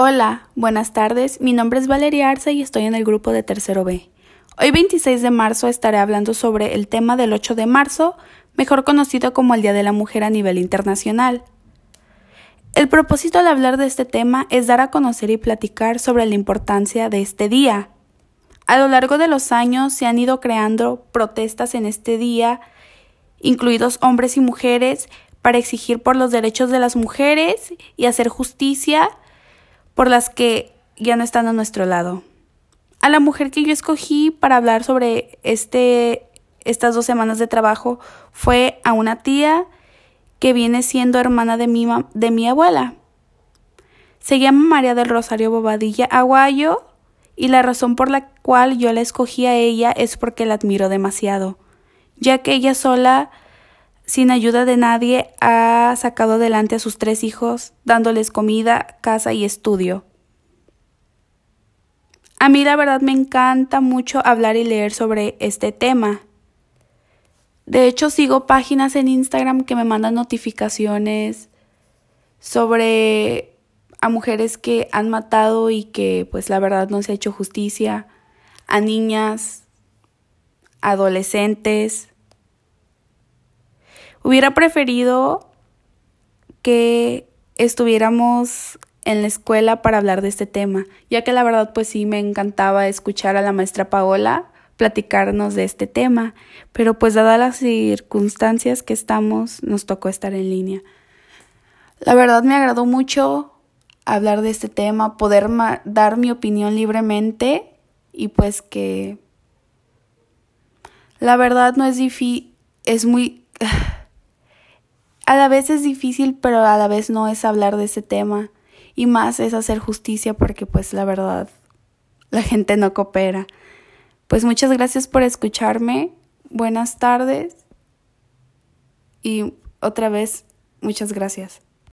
Hola, buenas tardes. Mi nombre es Valeria Arce y estoy en el grupo de Tercero B. Hoy 26 de marzo estaré hablando sobre el tema del 8 de marzo, mejor conocido como el Día de la Mujer a nivel internacional. El propósito de hablar de este tema es dar a conocer y platicar sobre la importancia de este día. A lo largo de los años se han ido creando protestas en este día, incluidos hombres y mujeres, para exigir por los derechos de las mujeres y hacer justicia por las que ya no están a nuestro lado. A la mujer que yo escogí para hablar sobre este, estas dos semanas de trabajo fue a una tía que viene siendo hermana de mi, de mi abuela. Se llama María del Rosario Bobadilla Aguayo y la razón por la cual yo la escogí a ella es porque la admiro demasiado, ya que ella sola, sin ayuda de nadie, ha sacado adelante a sus tres hijos, dándoles comida, casa y estudio. A mí la verdad me encanta mucho hablar y leer sobre este tema. De hecho, sigo páginas en Instagram que me mandan notificaciones sobre a mujeres que han matado y que pues la verdad no se ha hecho justicia, a niñas, adolescentes. Hubiera preferido que estuviéramos en la escuela para hablar de este tema, ya que la verdad pues sí me encantaba escuchar a la maestra Paola platicarnos de este tema, pero pues dadas las circunstancias que estamos, nos tocó estar en línea. La verdad me agradó mucho hablar de este tema, poder dar mi opinión libremente y pues que la verdad no es difícil, es muy... a la vez es difícil, pero a la vez no es hablar de ese tema y más es hacer justicia porque pues la verdad la gente no coopera. Pues muchas gracias por escucharme. Buenas tardes. Y otra vez, muchas gracias.